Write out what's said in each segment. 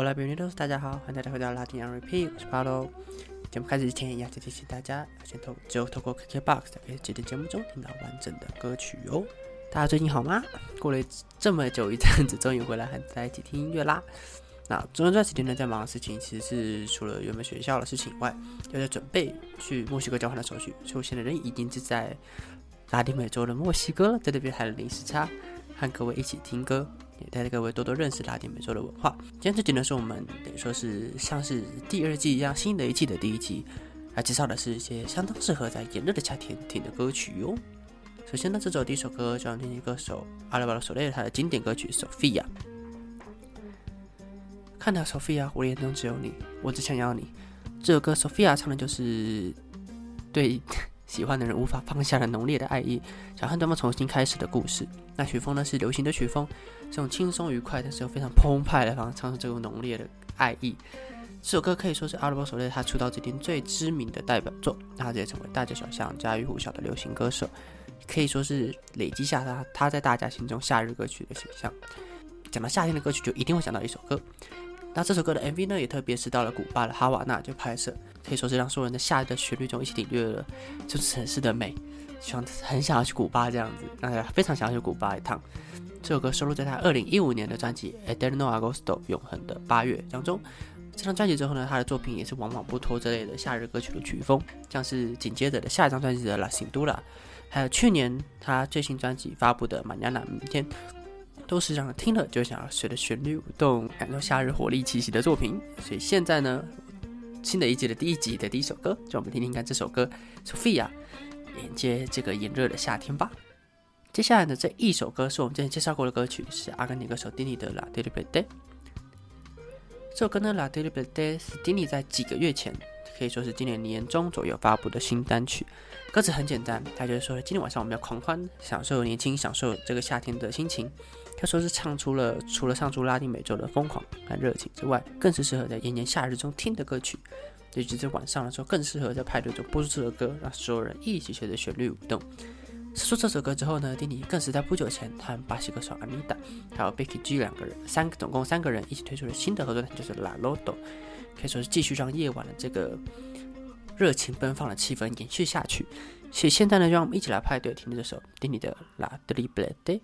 Hola, bienvenidos！大家好，欢迎大家回到拉丁 R P，我是巴罗。节目开始之前，要再提醒大家，先透只有透过 KKBOX 才可以在节目中听到完整的歌曲哦。大家最近好吗？过了这么久一阵子，终于回来和在一起听音乐啦。那中间这几天呢，在忙的事情其实是除了原本学校的事情以外，又在准备去墨西哥交换的手续。所以我现在人已经是在拉丁美洲的墨西哥，在这边还有临时差，和各位一起听歌。也带着各位多多认识拉丁美洲的文化。今天这集呢，是我们等于说是像是第二季一样新的一季的第一集，来介绍的是一些相当适合在炎热的夏天听的歌曲哟。首先呢，这首第一首歌就要听歌手阿拉巴罗索雷他的经典歌曲《Sophia》。看到 Sophia，我眼中只有你，我只想要你。这首歌 Sophia 唱的就是对。喜欢的人无法放下的浓烈的爱意，想和对方重新开始的故事。那曲风呢是流行的曲风，这种轻松愉快，但是又非常澎湃的方式唱出这种浓烈的爱意。这首歌可以说是阿拉伯索雷他出道至今最知名的代表作，他也成为大街小巷、家喻户晓的流行歌手，可以说是累积下他他在大家心中夏日歌曲的形象。讲到夏天的歌曲，就一定会想到一首歌。那这首歌的 MV 呢，也特别是到了古巴的哈瓦那就拍摄，可以说是让所有人在夏日的旋律中一起领略了这座城市的美，希望很想要去古巴这样子，大家非常想要去古巴一趟。这首歌收录在他二零一五年的专辑《Eterno Agosto》永恒的八月当中。这张专辑之后呢，他的作品也是往往不脱这类的夏日歌曲的曲风，像是紧接着的下一张专辑的《La Cintura》，还有去年他最新专辑发布的《马尼娜》明天。都是让人听了就想要随着旋律舞动，感受夏日活力气息的作品。所以现在呢，新的一季的第一集的第一首歌，就我们听听看这首歌《Sophia》，连接这个炎热的夏天吧。接下来的这一首歌是我们之前介绍过的歌曲，是阿根廷歌手丁尼的《La d e l i b e Day》。这首歌呢，《La d e l i b e Day》是丁尼在几个月前，可以说是今年年中左右发布的新单曲。歌词很简单，他就是说今天晚上我们要狂欢，享受年轻，享受这个夏天的心情。他说是唱出了除了唱出拉丁美洲的疯狂和热情之外，更是适合在炎炎夏日中听的歌曲。尤其在晚上的时候，更适合在派对中播出这首歌，让所有人一起随着旋律舞动。说出这首歌之后呢，丁尼更是在不久前他和巴西歌手阿米达还有 Becky G 两个人，三总共三个人一起推出了新的合作，就是《La Lodo》，可以说是继续让夜晚的这个热情奔放的气氛延续下去。所以现在呢，让我们一起来派对，听这首丁尼的《La d e b l e Day》。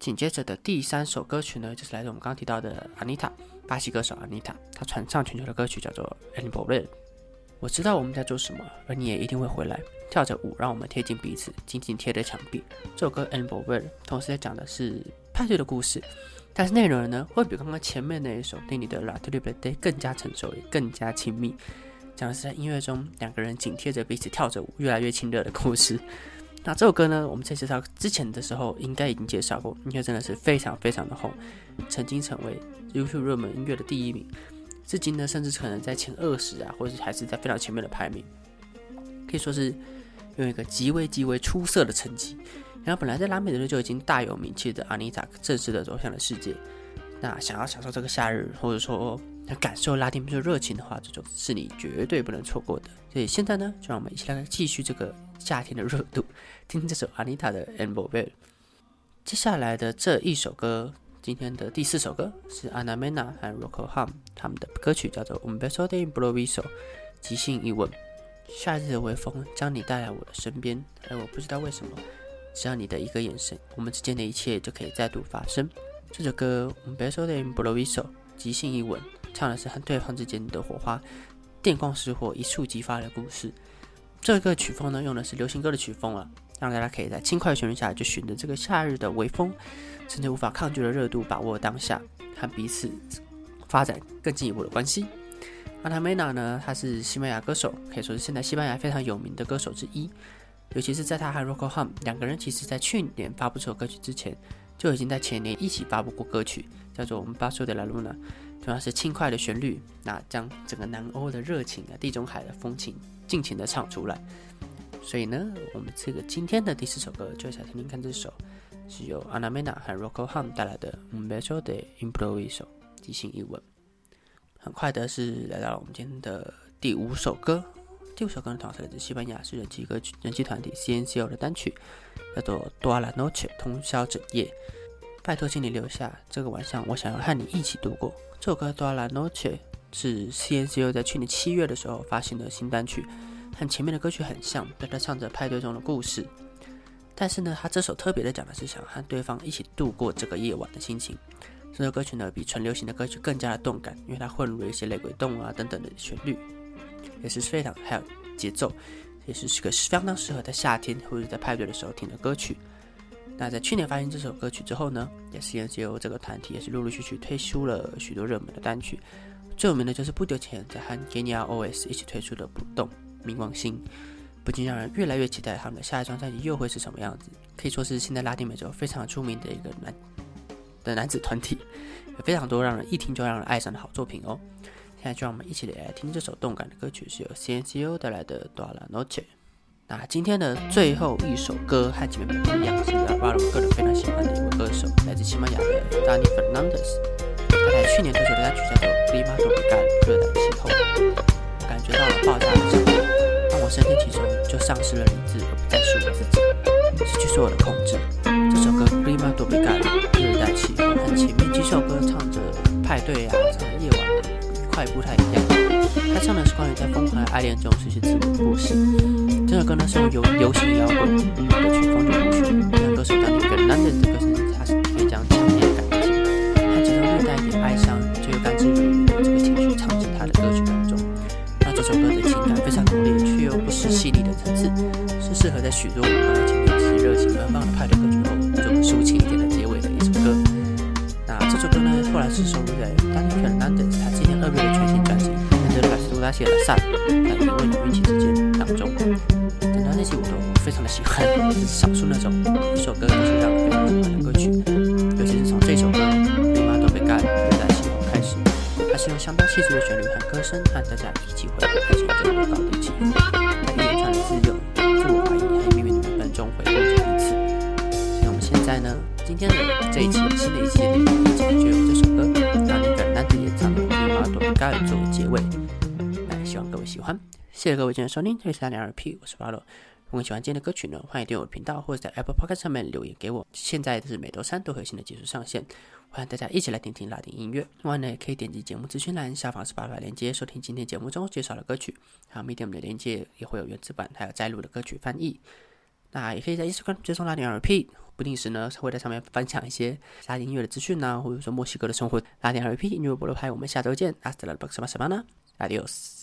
紧接着的第三首歌曲呢，就是来自我们刚刚提到的 Anita，巴西歌手 Anita，她传唱全球的歌曲叫做《El b o r e 我知道我们在做什么，而你也一定会回来，跳着舞，让我们贴近彼此，紧紧贴着墙壁。这首歌《El b o r e 同时在讲的是派对的故事，但是内容呢，会比刚刚前面那一首《对你的 La t e b e Day》更加成熟，也更加亲密，讲的是在音乐中两个人紧贴着彼此跳着舞，越来越亲热的故事。那这首歌呢？我们在介绍之前的时候，应该已经介绍过，因为真的是非常非常的红，曾经成为 YouTube 热门音乐的第一名，至今呢，甚至可能在前二十啊，或者还是在非常前面的排名，可以说是用一个极为极为出色的成绩。然后本来在拉美的时候就已经大有名气的阿妮塔，正式的走向了世界。那想要享受这个夏日，或者说要感受拉丁美洲热情的话，这种是你绝对不能错过的。所以现在呢，就让我们一起来继续这个夏天的热度，听听这首阿妮塔的《Amber b e l 接下来的这一首歌，今天的第四首歌是 Ana Mena 和 Rocco Hum 他们的歌曲，叫做《Un beso de improviso》，即兴一吻。夏日的微风将你带来我的身边，而我不知道为什么，只要你的一个眼神，我们之间的一切就可以再度发生。这首歌《Un beso de improviso》，即兴一吻，唱的是和对方之间的火花。电光石火，一触即发的故事。这个曲风呢，用的是流行歌的曲风了，让大家可以在轻快旋律下，就循着这个夏日的微风，甚至无法抗拒的热度，把握当下，和彼此发展更进一步的关系。阿塔梅娜呢，他是西班牙歌手，可以说是现在西班牙非常有名的歌手之一。尤其是在他和 Rocco Hum 两个人，其实在去年发布这首歌曲之前，就已经在前年一起发布过歌曲，叫做《我们巴索的拉露娜》。同样是轻快的旋律，那将整个南欧的热情啊、地中海的风情尽情的唱出来。所以呢，我们这个今天的第四首歌，就想听听看这首是由 Ana Mena 和 Rocco Hum 带来的《Un beso de improviso》即兴一吻。很快的是来到了我们今天的第五首歌，第五首歌呢，同样是来自西班牙是人气歌曲人气团体 CNCO 的单曲，叫做《Toda la noche》通宵整夜。拜托，请你留下这个晚上，我想要和你一起度过。这首歌《多拉诺切》是 CNCO 在去年七月的时候发行的新单曲，和前面的歌曲很像，都在唱着派对中的故事。但是呢，他这首特别的讲的是想和对方一起度过这个夜晚的心情。这首歌曲呢，比纯流行的歌曲更加的动感，因为它混入了一些雷鬼动啊等等的旋律，也是非常还有节奏，也是是个相当适合在夏天或者在派对的时候听的歌曲。那在去年发行这首歌曲之后呢，也是也由这个团体也是陆陆续续推出了许多热门的单曲，最有名的就是不久前在和 Genia OS 一起推出的《不动冥王星》，不禁让人越来越期待他们的下一张专辑又会是什么样子。可以说是现在拉丁美洲非常出名的一个男的男子团体，有非常多让人一听就让人爱上的好作品哦。现在就让我们一起来听这首动感的歌曲，是由 CNCO 带来的《多拉诺切》。那今天的最后一首歌和前面不一样，是阿巴罗个人非常喜欢的一位歌手，来自西班牙的 Danni Fernandez。他在去年推出的单曲叫做《Clima Tropical》热带气候，感觉到了爆炸的强烈，当我深陷其中，就丧失了理智，而不再是我自己，失去所有的控制。歌《Clima Tropical》热带气候和前面几首歌唱着派对啊，唱着夜晚愉快不太一样。他唱的是关于在疯狂的爱恋中失去自我的故事。这首歌呢是用流行摇滚的曲风去谱曲，让歌手当一个男人的歌声，他是非常强烈的感情和其中略带一点哀伤，却又甘之如饴感非常浓烈，却又不失细腻的层次，是适合在许多晚上前面一些热情奔放的派对歌曲后做个抒情一点的结尾的一首歌。那这首歌呢，后来是收录在 Dani Fernandez 他今年二月的全新专辑《Entre las dudas y el azar》和疑问与运气之间当中。整张专辑我都非常的喜欢，是少数那种一首歌就是让人非常喜欢的歌用相当细致的旋律和歌声，和大家一起回顾开心这个高低起伏，在一连串的自由、自我怀疑和命运的部分中回顾着彼此。所以我们现在呢，今天的这一期新的一期的第一集就用这首歌，让你跟男子演唱的《立马都被干》作为结尾。那希望各位喜欢。谢谢各位今天收听，这里是三点二 P，我是巴罗。如果喜欢今天的歌曲呢，欢迎订阅我的频道，或者在 Apple Podcast 上面留言给我。现在是每周三都会有新的技术上线，欢迎大家一起来听听拉丁音乐。另外呢，也可以点击节目资讯栏下方是八百链接，收听今天节目中介绍的歌曲。还有 Medium 的链接也会有原字版，还有摘录的歌曲翻译。那也可以在 Instagram 追踪拉丁 RP，不定时呢会在上面分享一些拉丁音乐的资讯呐，或者说墨西哥的生活。拉丁 RP 音乐菠萝派，我们下周见，Hasta la próxima semana，Adiós。